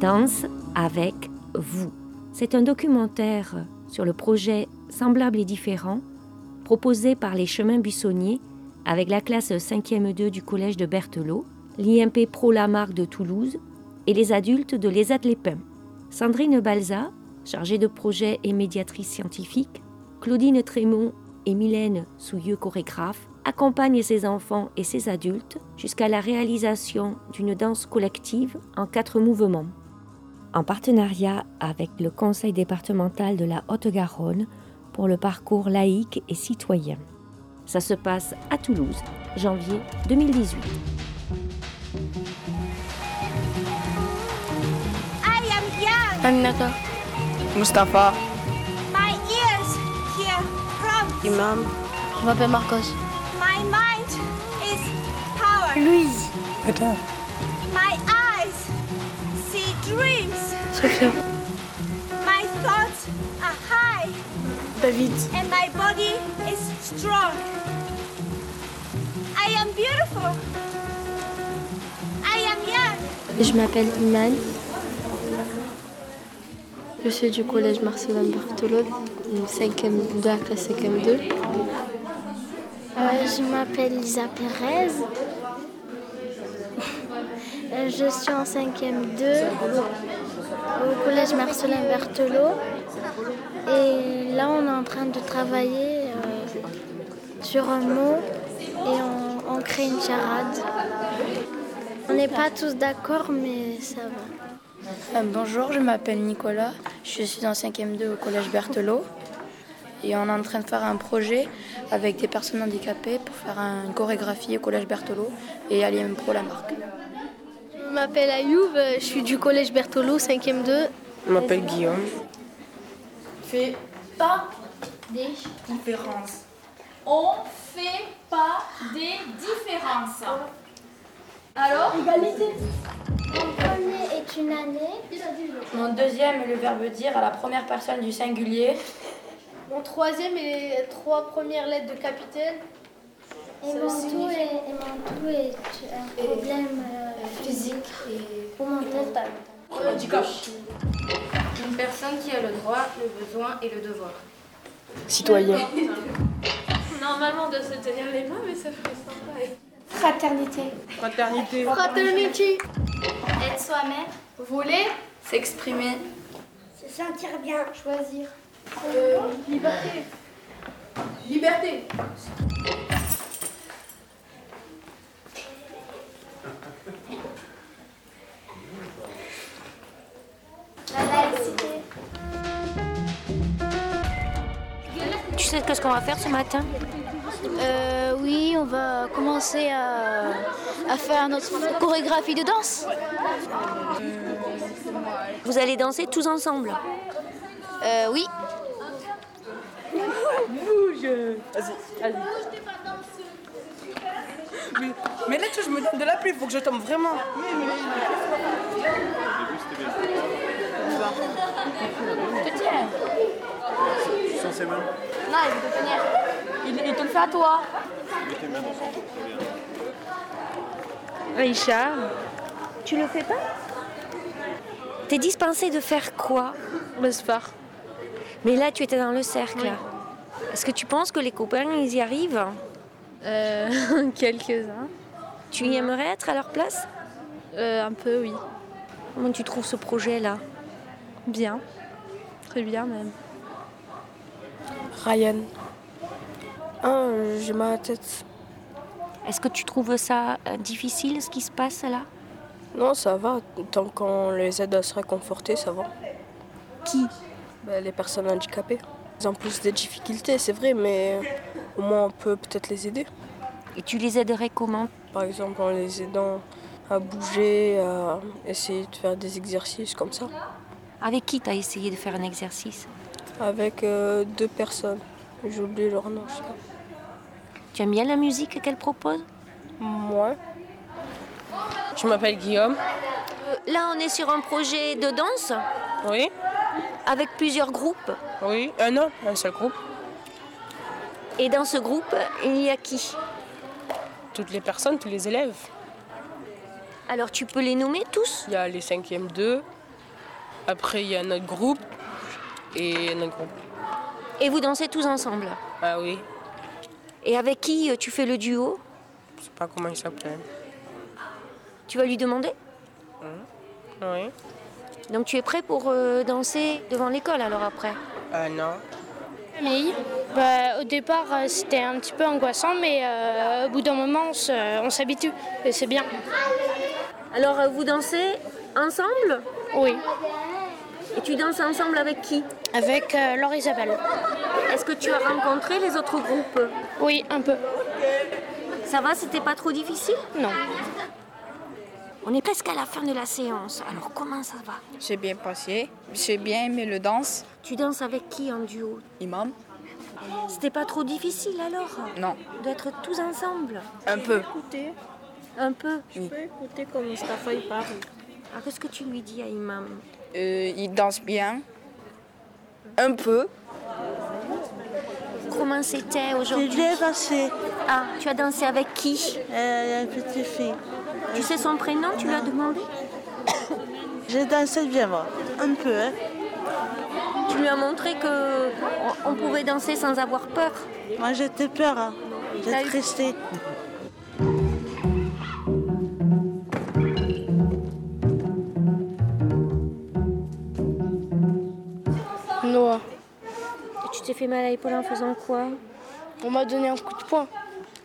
Danse avec vous. C'est un documentaire sur le projet Semblable et différent proposé par les Chemins Buissonniers avec la classe 5e 2 du collège de Berthelot, l'IMP Pro Lamarck de Toulouse et les adultes de Les Pins. Sandrine Balza, chargée de projet et médiatrice scientifique, Claudine Trémont et Mylène Souilleux, chorégraphe, accompagnent ses enfants et ses adultes jusqu'à la réalisation d'une danse collective en quatre mouvements. En partenariat avec le Conseil départemental de la Haute-Garonne pour le parcours laïque et citoyen. Ça se passe à Toulouse, janvier 2018. I am young. Aminata. Mustapha. My ears hear promise. Imam. Je m'appelle Marcos. My mind is power. Louise. Peter. My dreams. Sophia. My thoughts are high David. and my body is strong. I am beautiful. I am young. Je m'appelle Iman. Je suis du collège Marcelin Barthelot, 5e, de la classe 5e 2. je m'appelle Lisa Pérez. Euh, Je suis en 5e 2 au collège Marcelin Berthelot. Et là, on est en train de travailler euh, sur un mot et on, crée une charade. On n'est pas tous d'accord, mais ça va. Euh, bonjour, je m'appelle Nicolas, je suis en 5e 2 au collège Berthelot et on est en train de faire un projet avec des personnes handicapées pour faire une chorégraphie au collège Berthelot et l'IM Pro Lamarck. Je m'appelle Ayoub, je suis du collège Berthelot, 5e 2. Je m'appelle Guillaume. fait pas des différences. On fait pas des différences. Alors? Mon premier est une année. Mon deuxième est le verbe dire à la première personne du singulier. Mon troisième est trois premières lettres de capitaine. Et mon, tout est, et mon tout est un problème euh, physique et mental. Une personne qui a le droit, le besoin et le devoir. Citoyen. Normalement, on doit se tenir les mains, mais ça ferait sympa. Fraternité. Fraternité. Fraternité. Être soi-même. Voler. S'exprimer. Se sentir bien. Choisir. Euh, liberté. Liberté. Tu sais ce qu'on va faire ce matin Euh, oui, on va commencer à, à faire notre chorégraphie de danse. Vous allez danser tous ensemble. Euh, oui. Bouge. Vas-y, vas-y. Mais, mais là, tu vois, je me donne de la pluie, il faut que je tombe vraiment. Non, il veut te tenir. Il, il te le fait à toi. Aïcha, tu le fais pas? T'es dispensée de faire quoi? Le sport. Mais là, tu étais dans le cercle. Est-ce que tu penses que les copains, ils y arrivent? Euh, quelques-uns. Tu y aimerais être à leur place? Euh, un peu, oui. Comment tu trouves ce projet-là? Bien. Très bien même. Ryan. Ah, euh, j'ai mal à la tête. Est-ce que tu trouves ça euh, difficile, ce qui se passe là? Non, ça va. Tant qu'on les aide à se réconforter, ça va. Qui? Ben, les personnes handicapées. Ils ont plus de difficultés, c'est vrai, mais au moins on peut peut-être les aider. Et tu les aiderais comment? Par exemple, en les aidant à bouger, à essayer de faire des exercices comme ça. Avec qui t'as essayé de faire un exercice? Avec euh, deux personnes. J'ai oublié leur nom. Tu aimes bien la musique qu'elle propose? Moi. Je m'appelle Guillaume. Là, on est sur un projet de danse? Oui. avec plusieurs groupes? Oui. Un non, un seul groupe. Et dans ce groupe, il y a qui? Toutes les personnes, tous les élèves. Alors tu peux les nommer tous? Il y a les 5e 2, Après, il y a notre groupe et notre groupe. Et vous dansez tous ensemble Ah oui, Et avec qui euh, tu fais le duo je sais pas comment il s'appelle. Tu vas lui demander Oui. Donc tu es prêt pour euh, danser devant l'école alors après? Ah non. Camille. Bah, au départ, euh, c'était un petit peu angoissant, mais euh, au bout d'un moment, on s'habitue et c'est bien. Alors euh, vous dansez ensemble? Oui. Et tu danses ensemble avec qui Avec euh, Laure Isabelle. Est-ce que tu as rencontré les autres groupes Oui, un peu. Ça va, c'était pas trop difficile Non. On est presque à la fin de la séance, alors comment ça va J'ai bien passé. J'ai bien aimé le danse. Tu danses avec qui en duo Imam C'était pas trop difficile alors Non. D'être tous ensemble Un peu. Écoutez, Un peu je peux écouter comme Mustafa il parle. Alors qu'est-ce que tu lui dis à Imam Euh, il danse bien. Un peu. Comment c'était aujourd'hui bien passé. Ah, tu as dansé avec qui Euh, une petite fille. Tu sais son prénom Tu lui as demandé J'ai dansé bien, moi. Un peu, hein. Tu lui as montré que on- pouvait danser sans avoir peur Moi, j'étais peur. Hein. J'étais eu- tristée. t'es fait mal à l'épaule en faisant quoi On m'a donné un coup de poing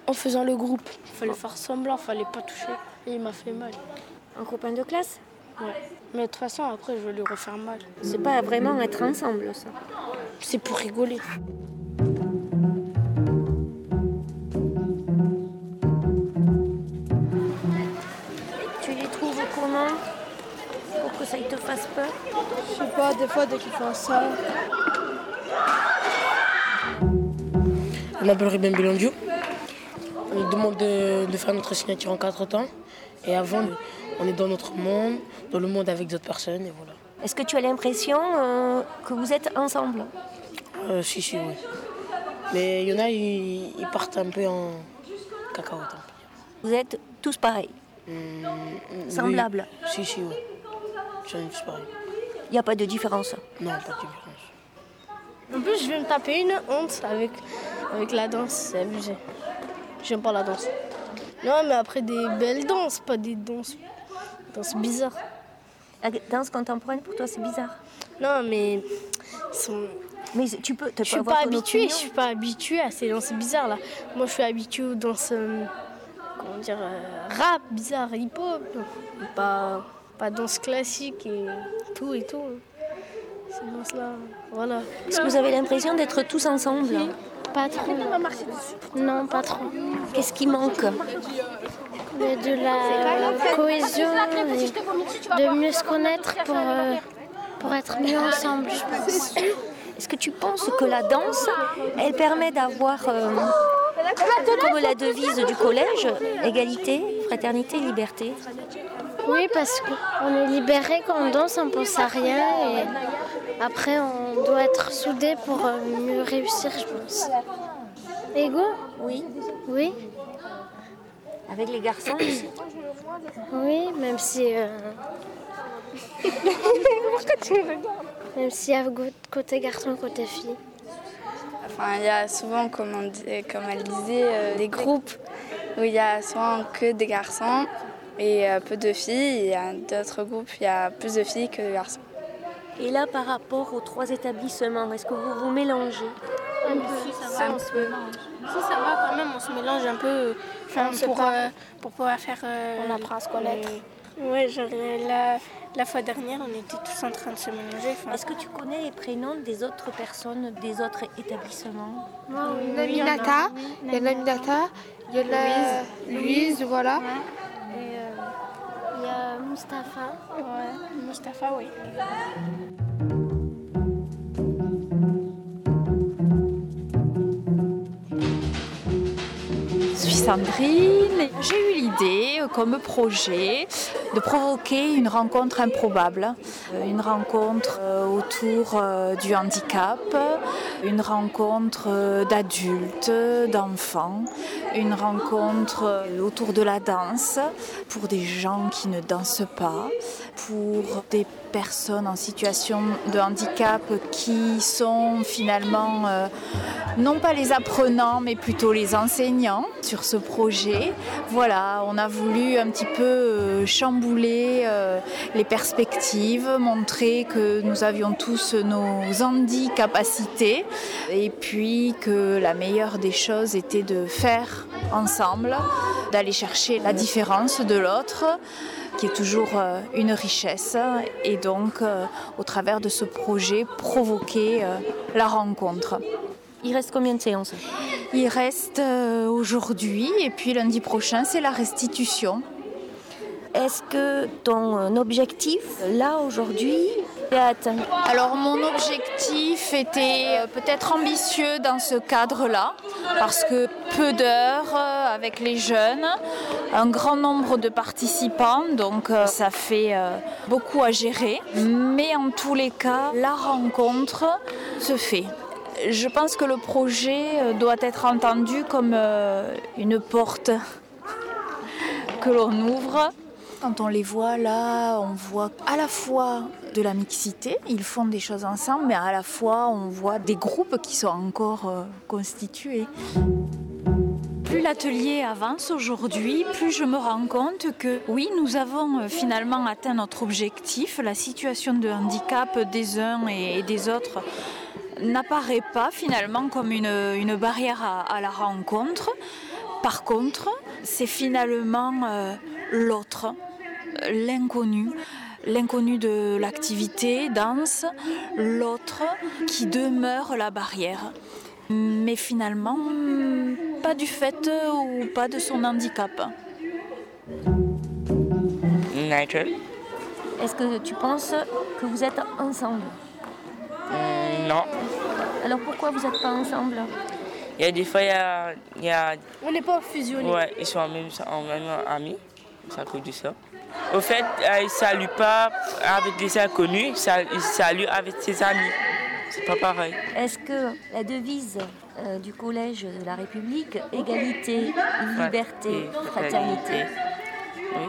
en faisant le groupe. Fallait faire semblant, fallait pas toucher. Et il m'a fait mal. Un copain de classe Ouais. Mais de toute façon, après, je vais lui refaire mal. C'est pas vraiment être ensemble ça. C'est pour rigoler. Tu les trouves comment Pour que ça ne te fasse peur? Je sais pas, des fois, dès qu'ils font ça. Je m'appelle Ruben Belondio. On nous demande de, de faire notre signature en quatre temps. Et avant, on est dans notre monde, dans le monde avec d'autres personnes, et voilà. Est-ce que tu as l'impression euh, que vous êtes ensemble? Euh, si, si, oui. Mais il y en a, ils, ils partent un peu en cacahuète. Vous êtes tous pareils? Mm, Semblables? Oui. Si, si, oui. Tous pareil. Il n'y a pas de différence? Non, pas de différence. En plus, je vais me taper une honte avec, avec la danse. C'est abusé. J'aime pas la danse. Non, mais après des belles danses, pas des danses, danses bizarres. La danse contemporaine, pour toi, c'est bizarre. Non, mais sont- Mais tu peux, je suis pas habituée. Je suis pas habituée à ces danses bizarres là. Moi, je suis habituée aux danses, euh, comment dire, euh, rap bizarre, hip-hop, pas pas danse classique et tout et tout. Ces danses là, voilà. Est-ce que vous avez l'impression d'être tous ensemble Pas trop. Non, pas trop. Qu'est-ce qui manque? Mais de la cohésion, et de mieux se connaître pour, euh, pour être mieux ensemble, je pense. Est-ce que tu penses que la danse, elle permet d'avoir, euh, comme la devise du collège, égalité, fraternité, liberté? Oui, parce qu'on est libéré quand on danse, on pense à rien et après on doit être soudés pour euh, mieux réussir, je pense. Ego? Oui. Oui, Avec les garçons aussi oui, même si. euh, Même s'il y a côté garçon, côté fille. Enfin, il y a souvent, comme, on dit- comme elle disait, euh, des groupes où il y a souvent que des garçons et euh, peu de filles. Il y a d'autres groupes, il y a plus de filles que de garçons. Et là, par rapport aux trois établissements, est-ce que vous vous mélangez Un peu, ça va, on se mélange. Si, ça va quand même, on se mélange un peu enfin, pour, euh, pour pouvoir faire. euh, On apprend à se connaître. Ouais, genre euh, la, la fois dernière, on était tous en train de se mélanger. enfin. Est-ce que tu connais les prénoms des autres personnes des autres établissements Il y en a Minata, il y a Minata, il y a Louise, voilà. Et euh, y a Mustapha. Ouais, Mustapha, oui. Sandrine. J'ai eu l'idée, euh, comme projet, de provoquer une rencontre improbable. Euh, Une rencontre euh, autour du handicap, une rencontre d'adultes, d'enfants, une rencontre autour de la danse pour des gens qui ne dansent pas, pour des personnes en situation de handicap qui sont finalement non pas les apprenants mais plutôt les enseignants sur projet. Voilà, on a voulu un petit peu euh, chambouler euh, les perspectives, montrer que nous avions tous nos handicapacités et puis que la meilleure des choses était de faire ensemble, d'aller chercher la différence de l'autre qui est toujours euh, une richesse et donc au travers de ce projet provoquer la rencontre. Il reste combien de séances? Il reste aujourd'hui et puis lundi prochain c'est la restitution. Est-ce que ton objectif là aujourd'hui est atteint? Alors mon objectif était peut-être ambitieux dans ce cadre-là parce que peu d'heures avec les jeunes, un grand nombre de participants, donc ça fait beaucoup à gérer. Mais en tous les cas, la rencontre se fait. Je pense que le projet doit être entendu comme une porte que l'on ouvre. Quand on les voit là, on voit à la fois de la mixité, ils font des choses ensemble, mais à la fois on voit des groupes qui sont encore constitués plus l'atelier avance aujourd'hui, plus je me rends compte que oui, nous avons finalement atteint notre objectif. La situation de handicap des uns et des autres n'apparaît pas finalement comme une, une barrière à, à, la rencontre. Par contre, c'est finalement euh, l'autre, l'inconnu l'inconnu de l'activité, danse, l'autre qui demeure la barrière. Mais finalement, pas du fait ou pas de son handicap. Nigel? Est-ce que tu penses que vous êtes ensemble? Mm, Non. Alors pourquoi vous n'êtes pas ensemble? Il y a des fois, il y a... Il y a... On n'est pas fusionnés. Ouais, ils sont en même, en même amis. C'est à cause de ça. Au fait, ils ne saluent pas avec des inconnus, ils saluent avec ses amis. C'est pas pareil. Est-ce que la devise euh, du Collège de la République, égalité, liberté, fraternité, oui.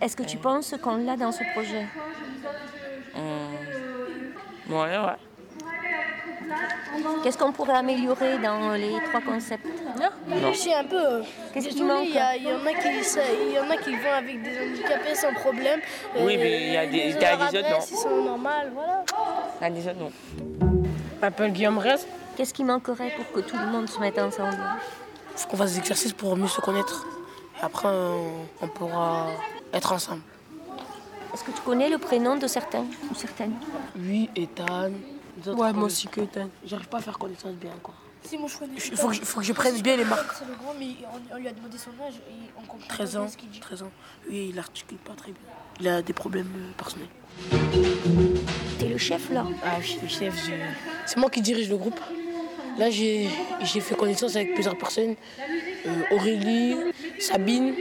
est-ce que tu penses qu'on l'a dans ce projet? Mmh. Ouais, ouais. Qu'est-ce qu'on pourrait améliorer dans les trois concepts? Non. C'est un peu. Qu'est-ce qui manque? Il y, a- il y en a qui, il y en a qui vont avec des handicapés sans problème. Oui, Euh, mais il y a des- il y a des autres, non. Ils sont normales, voilà. Ah, déjà, non. Je m'appelle Guillaume Rest. Qu'est-ce qui manquerait pour que tout le monde se mette ensemble? Il faut qu'on fasse des exercices pour mieux se connaître. Après, on, on pourra être ensemble. Est-ce que tu connais le prénom de certains ou certaines? Oui, Ethan. Ouais, moi aussi que Ethan. J'arrive pas à faire connaissance bien, quoi. Si, moi je connais. Il faut que je- faut que je prenne bien les marques. C'est le grand, mais on, on lui a demandé son âge et on comprend 13 pas ans. bien ce qu'il dit. 13 ans. Oui, il articule pas très bien. Il a des problèmes euh, personnels. T'es le chef là? Ah oui, le chef, je- c'est moi qui dirige le groupe. Là, j'ai j'ai fait connaissance avec plusieurs personnes. Euh, Aurélie, Sabine,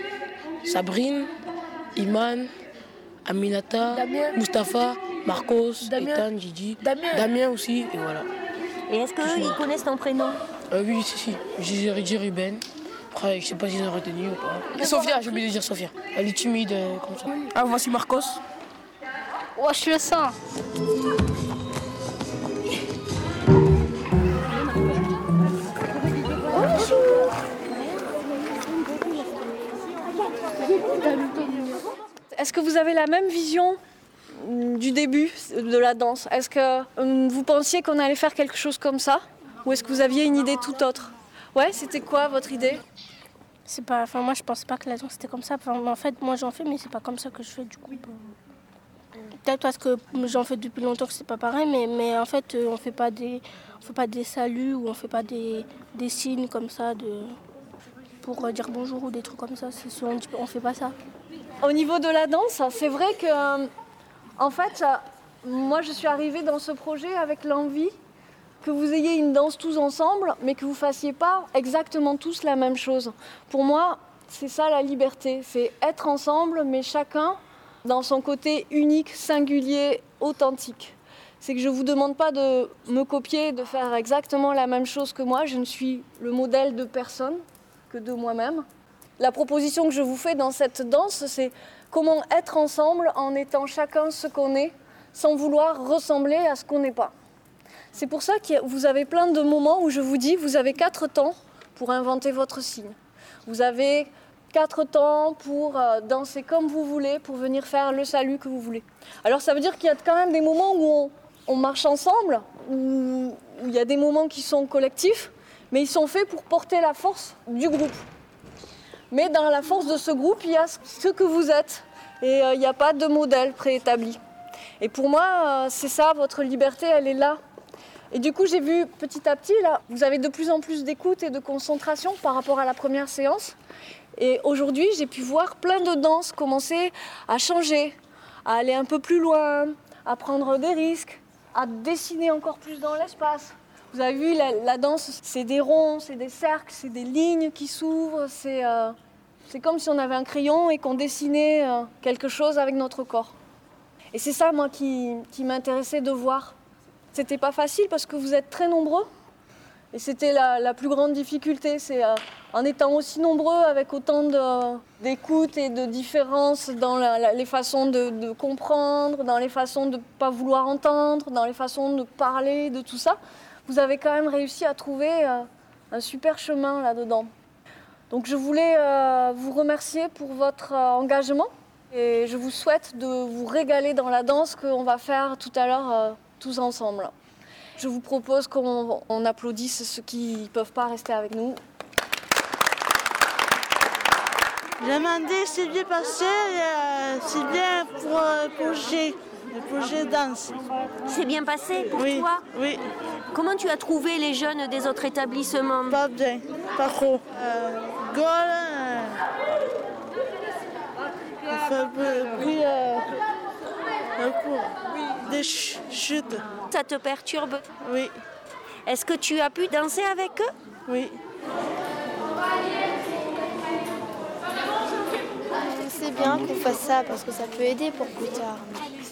Sabrine, Iman, Aminata, Damien. Mustapha, Marcos, Damien. Ethan, Gigi, Damien. aussi, et voilà. Et est-ce qu'ils connaissent ton prénom? Euh, oui, si, si. J'ai rédigé Ruben. Après, je sais pas s'ils ont retenu ou pas. Sophia, j'ai oublié de dire Sophia. Elle est timide euh, comme ça. Ah, voici Marcos. Oh, je le sens. Est-ce que vous avez la même vision du début de la danse? Est-ce que mm, vous pensiez qu'on allait faire quelque chose comme ça? Ou est-ce que vous aviez une idée tout autre? Ouais, c'était quoi votre idée? C'est pas. Enfin, moi je pense pas que la danse c'était comme ça. Enfin, en fait, moi j'en fais, mais c'est pas comme ça que je fais du coup. Peut-être parce que j'en fais depuis longtemps que c'est pas pareil, mais, mais en fait euh, on fait pas des on fait pas des saluts ou on fait pas des, des signes comme ça de pour euh, dire bonjour ou des trucs comme ça. Peu- on fait pas ça. Au niveau de la danse, c'est vrai que, euh, en fait, moi je suis arrivée dans ce projet avec l'envie que vous ayez une danse tous ensemble, mais que vous fassiez pas exactement tous la même chose. Pour moi, c'est ça la liberté, c'est être ensemble, mais chacun dans son côté unique, singulier, authentique. C'est que je ne vous demande pas de me copier, de faire exactement la même chose que moi. Je ne suis le modèle de personne. que de moi-même. La proposition que je vous fais dans cette danse, c'est comment être ensemble en étant chacun ce qu'on est, sans vouloir ressembler à ce qu'on n'est pas. C'est pour ça que vous avez plein de moments où je vous dis, vous avez quatre temps pour inventer votre signe. Vous avez quatre temps pour euh, danser comme vous voulez, pour venir faire le salut que vous voulez. Alors ça veut dire qu'il y a quand même des moments où on, on marche ensemble, où il y a des moments qui sont collectifs, mais ils sont faits pour porter la force du groupe. Mais dans la force de ce groupe, il y a ce que vous êtes. Et euh, il n'y a pas de modèle préétabli. Et pour moi, euh, c'est ça, votre liberté, elle est là. Et du coup, j'ai vu petit à petit, là, vous avez de plus en plus d'écoute et de concentration par rapport à la première séance. Et aujourd'hui, j'ai pu voir plein de danses commencer à changer, à aller un peu plus loin, à prendre des risques, à dessiner encore plus dans l'espace. Vous avez vu, la, danse, c'est des ronds, c'est des cercles, c'est des lignes qui s'ouvrent, c'est euh, comme si on avait un crayon et qu'on dessinait euh, quelque chose avec notre corps. Et c'est ça, moi, qui, m'intéressait de voir. C'était pas facile parce que vous êtes très nombreux. Et c'était la, plus grande difficulté, c'est euh, en étant aussi nombreux, avec autant d'écoute et de différences dans les façons de, de comprendre, dans les façons de ne pas vouloir entendre, dans les façons de parler, de tout ça, vous avez quand même réussi à trouver euh, un super chemin là-dedans. Donc je voulais euh, vous remercier pour votre euh, engagement et je vous souhaite de vous régaler dans la danse qu'on va faire tout à l'heure euh, tous ensemble. Je vous propose qu'on on applaudisse ceux qui ne peuvent pas rester avec nous. J'ai demandé, c'est bien passé, c'est bien pour le projet, le projet danse. C'est bien passé pour Oui, toi? Oui, Comment tu as trouvé les jeunes des autres établissements? Pas bien, pas trop. Euh, Gaulle, euh, puis, euh, un coup, des ch- chutes. Ça te perturbe? Oui. Est-ce que tu as pu danser avec eux? Oui. C'est bien qu'on fasse ça parce que ça peut aider pour plus tard.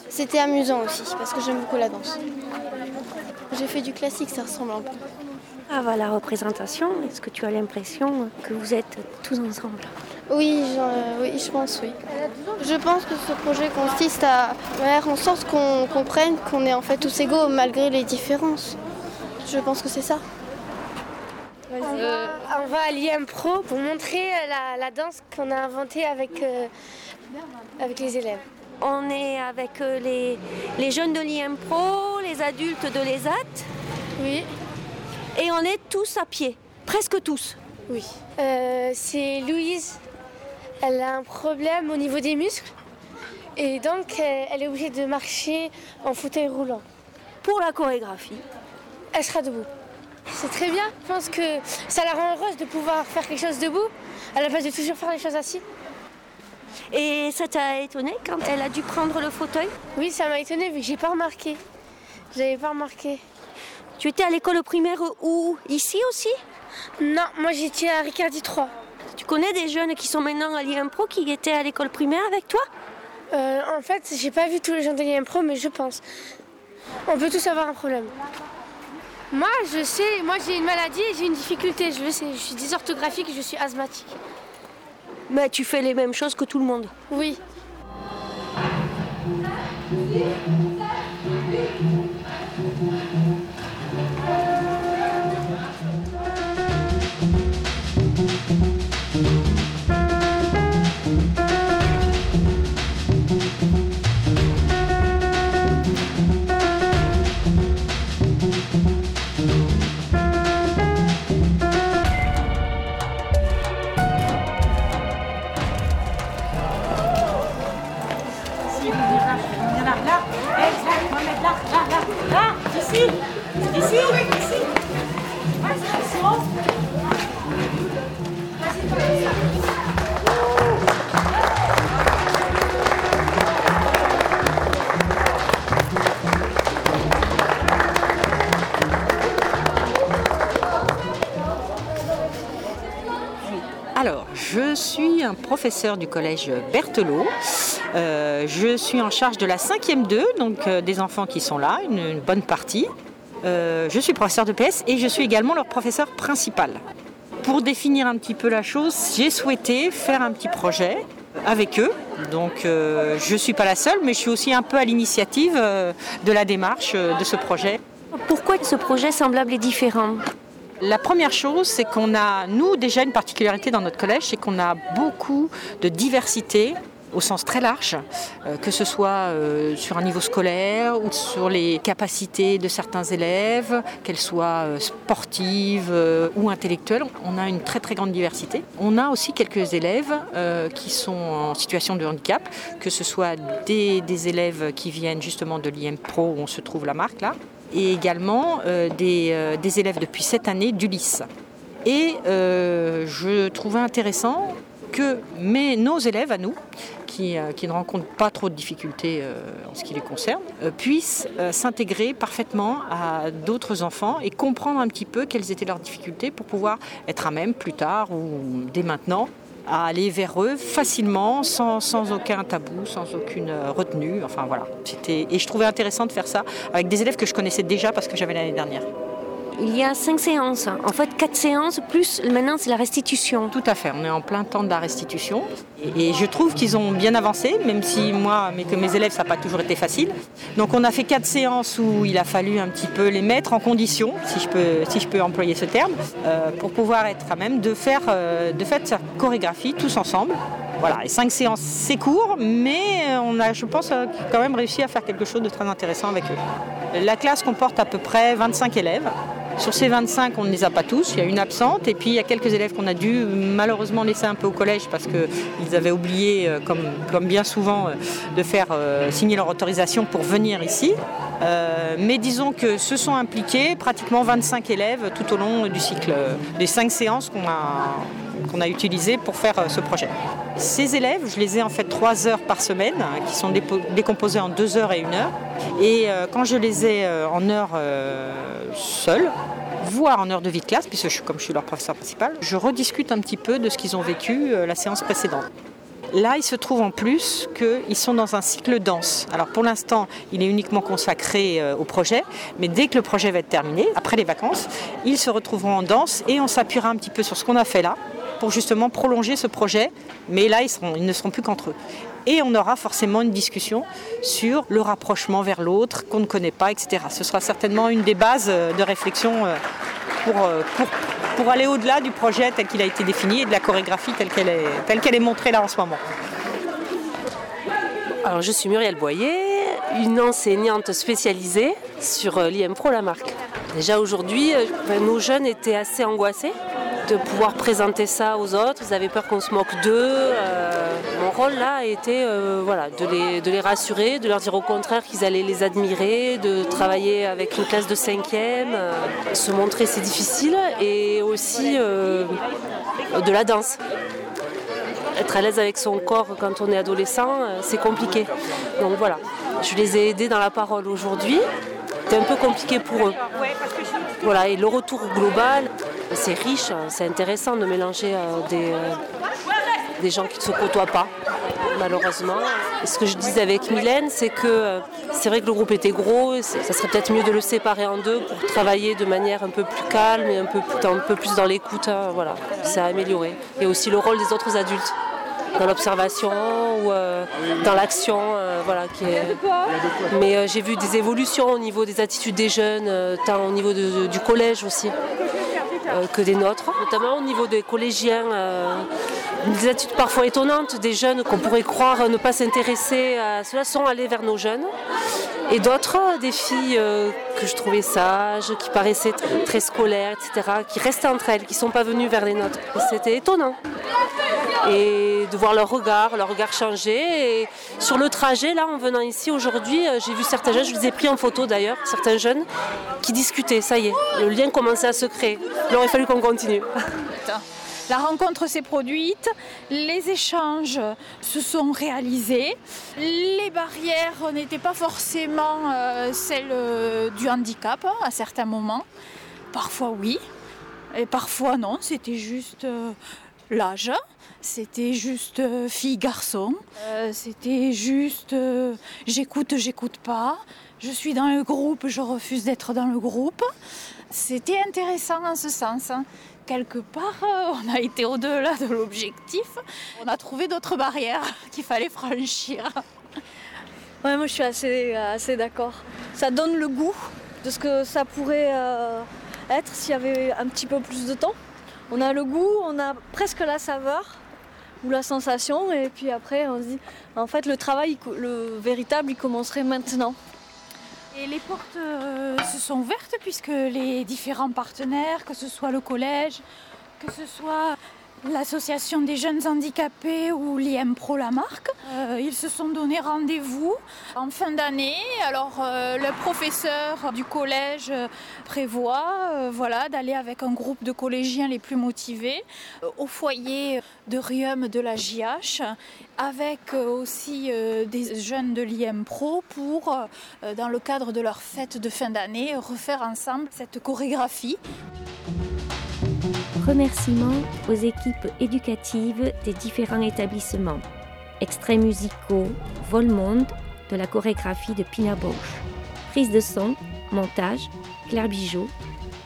C'était amusant aussi parce que j'aime beaucoup la danse. J'ai fait du classique, ça ressemble un peu. Ah, va la représentation. Est-ce que tu as l'impression que vous êtes tous ensemble? Oui, euh, oui, je pense, oui. Je pense que ce projet consiste à faire en sorte qu'on comprenne qu'on est en fait tous égaux malgré les différences. Je pense que c'est ça. Euh, on va à l'IM Pro pour montrer la, la danse qu'on a inventée avec, euh, avec les élèves. On est avec euh, les, les jeunes de l'IM Pro, les adultes de l'ESAT. Oui. Et on est tous à pied, presque tous. Oui. Euh, c'est Louise. Elle a un problème au niveau des muscles et donc euh, elle est obligée de marcher en fauteuil roulant. Pour la chorégraphie, elle sera debout. C'est très bien. Je pense que ça la rend heureuse de pouvoir faire quelque chose debout à la place de toujours faire les choses assis. Et ça t'a étonné quand elle a dû prendre le fauteuil Oui, ça m'a étonné vu que j'ai pas remarqué. J'avais pas remarqué. Tu étais à l'école primaire où Ici aussi Non, moi j'étais à Ricardi 3. Tu connais des jeunes qui sont maintenant à l'IM Pro qui étaient à l'école primaire avec toi Euh, en fait, j'ai pas vu tous les gens de l'IM Pro, mais je pense. On peut tous avoir un problème. Moi, je sais, moi j'ai une maladie et j'ai une difficulté, je le sais. Je suis dysorthographique et je suis asthmatique. Mais tu fais les mêmes choses que tout le monde. Oui. Alors, je suis un professeur du collège Berthelot. Euh, je suis en charge de la 5e 2, donc euh, des enfants qui sont là, une, bonne partie. Euh, je suis professeur de PS et je suis également leur professeur principal. Pour définir un petit peu la chose, j'ai souhaité faire un petit projet avec eux. Donc je ne suis pas la seule, mais je suis aussi un peu à l'initiative de la démarche de ce projet. Pourquoi ce projet semblable est différent? La première chose, c'est qu'on a, nous, déjà une particularité dans notre collège, c'est qu'on a beaucoup de diversité au sens très large, euh, que ce soit euh, sur un niveau scolaire ou sur les capacités de certains élèves, qu'elles soient euh, sportives ou intellectuelles. On a une très très grande diversité. On a aussi quelques élèves qui sont en situation de handicap, que ce soit des, des élèves qui viennent justement de l'IM Pro où on se trouve la marque là, et également des, des élèves depuis cette année d'Ulysse. Et je trouvais intéressant que nos élèves à nous, qui, euh, ne rencontrent pas trop de difficultés euh, en ce qui les concerne, euh, puissent s'intégrer parfaitement à d'autres enfants et comprendre un petit peu quelles étaient leurs difficultés pour pouvoir être à même plus tard ou dès maintenant à aller vers eux facilement, sans, aucun tabou, sans aucune retenue. Enfin voilà. Et je trouvais intéressant de faire ça avec des élèves que je connaissais déjà parce que j'avais l'année dernière il y a cinq séances. En fait, quatre séances, plus maintenant c'est la restitution. Tout à fait, on est en plein temps de la restitution. Et, je trouve qu'ils ont bien avancé, même si moi, mais que mes élèves, ça n'a pas toujours été facile. Donc on a fait quatre séances où il a fallu un petit peu les mettre en condition, si je peux, si je peux employer ce terme, euh, pour pouvoir être à même de faire, euh, de faire sa chorégraphie tous ensemble. Voilà, et cinq séances, c'est court, mais on a, je pense, euh, quand même réussi à faire quelque chose de très intéressant avec eux. La classe comporte à peu près 25 élèves. Sur ces 25, on ne les a pas tous, il y a une absente et puis il y a quelques élèves qu'on a dû malheureusement laisser un peu au collège parce qu'ils avaient oublié, euh, comme, bien souvent, euh, de faire euh, signer leur autorisation pour venir ici. mais disons que se sont impliqués pratiquement 25 élèves tout au long du cycle, des cinq séances qu'on a utilisées pour faire ce projet. Ces élèves, je les ai en fait trois heures par semaine, hein, qui sont décomposés en deux heures et une heure. Et quand je les ai en heure seuls, voire en heure de vie de classe, puisque je, comme je suis leur professeur principal, je rediscute un petit peu de ce qu'ils ont vécu euh, la séance précédente. Là, il se trouve en plus qu'ils sont dans un cycle dense. Alors pour l'instant, il est uniquement consacré euh, au projet, mais dès que le projet va être terminé, après les vacances, ils se retrouveront en danse et on s'appuiera un petit peu sur ce qu'on a fait là pour justement prolonger ce projet. Mais là, ils, ne seront plus qu'entre eux et on aura forcément une discussion sur le rapprochement vers l'autre qu'on ne connaît pas, etc. Ce sera certainement une des bases euh, de réflexion euh, euh, pour, pour, aller au-delà du projet tel qu'il a été défini et de la chorégraphie telle qu'elle est, telle qu'elle est montrée là en ce moment. Alors je suis Muriel Boyer, une enseignante spécialisée sur l'IM Pro la marque. Déjà aujourd'hui, nos jeunes étaient assez angoissés de pouvoir présenter ça aux autres. Ils avaient peur qu'on se moque d'eux. Euh, mon rôle là a été euh, voilà, de, les, de les rassurer, de leur dire au contraire qu'ils allaient les admirer, de travailler avec une classe de cinquième. Euh, se montrer c'est difficile et aussi de la danse. Être à l'aise avec son corps quand on est adolescent, c'est compliqué. Donc voilà, je les ai aidés dans la parole aujourd'hui. C'était un peu compliqué pour eux. Voilà, et le retour global, c'est riche, c'est intéressant de mélanger euh, des, euh, des gens qui ne se côtoient pas, malheureusement. Ce que je disais avec Mylène, c'est que euh, c'est vrai que le groupe était gros, ça serait peut-être mieux de le séparer en deux pour travailler de manière un peu plus calme et un peu, un peu plus dans l'écoute. Hein, voilà, c'est à améliorer. Et aussi le rôle des autres adultes dans l'observation ou dans l'action. voilà, Mais j'ai vu des évolutions au niveau des attitudes des jeunes, tant au niveau du collège aussi. Euh, que des nôtres, notamment au niveau des collégiens. Euh, des attitudes parfois étonnantes des jeunes qu'on pourrait croire ne pas s'intéresser à cela sont allés vers nos jeunes. Et d'autres, des filles euh, que je trouvais sages, qui paraissaient très, scolaires, etc., qui restaient entre elles, qui ne sont pas venues vers les nôtres. C'était étonnant. Et de voir leur regard, leur regard changer. Et sur le trajet, là, en venant ici aujourd'hui, j'ai vu certains jeunes, je les ai pris en photo d'ailleurs, certains jeunes qui discutaient, ça y est, le lien commençait à se créer. Il aurait fallu qu'on continue. La rencontre s'est produite, les échanges se sont réalisés, les barrières n'étaient pas forcément euh, celles euh, du handicap hein, à certains moments. Parfois oui, et parfois non, c'était juste euh, l'âge, c'était juste fille-garçon, c'était juste j'écoute, j'écoute pas, je suis dans le groupe, je refuse d'être dans le groupe. C'était intéressant en ce sens. Quelque part, euh, on a été au-delà de l'objectif. On a trouvé d'autres barrières qu'il fallait franchir. Ouais, moi je suis assez, assez d'accord. Ça donne le goût de ce que ça pourrait euh, être s'il y avait un petit peu plus de temps. On a le goût, on a presque la saveur ou la sensation, et puis après on se dit, en fait le travail, le véritable, il commencerait maintenant. Les portes euh, se sont ouvertes puisque les différents partenaires, que ce soit le collège, que ce soit l'association des jeunes handicapés ou l'IM Pro la marque. Euh, ils se sont donné rendez-vous en fin d'année. Alors euh, le professeur du collège prévoit euh, voilà, d'aller avec un groupe de collégiens les plus motivés au foyer de Rium de la JH avec aussi des jeunes de l'IM Pro pour, dans le cadre de leur fête de fin d'année, refaire ensemble cette chorégraphie. Remerciements aux équipes éducatives des différents établissements. Extraits musicaux Volmonde de la chorégraphie de Pina Bausch. Prise de son, montage Claire Bijot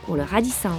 pour le Radisson.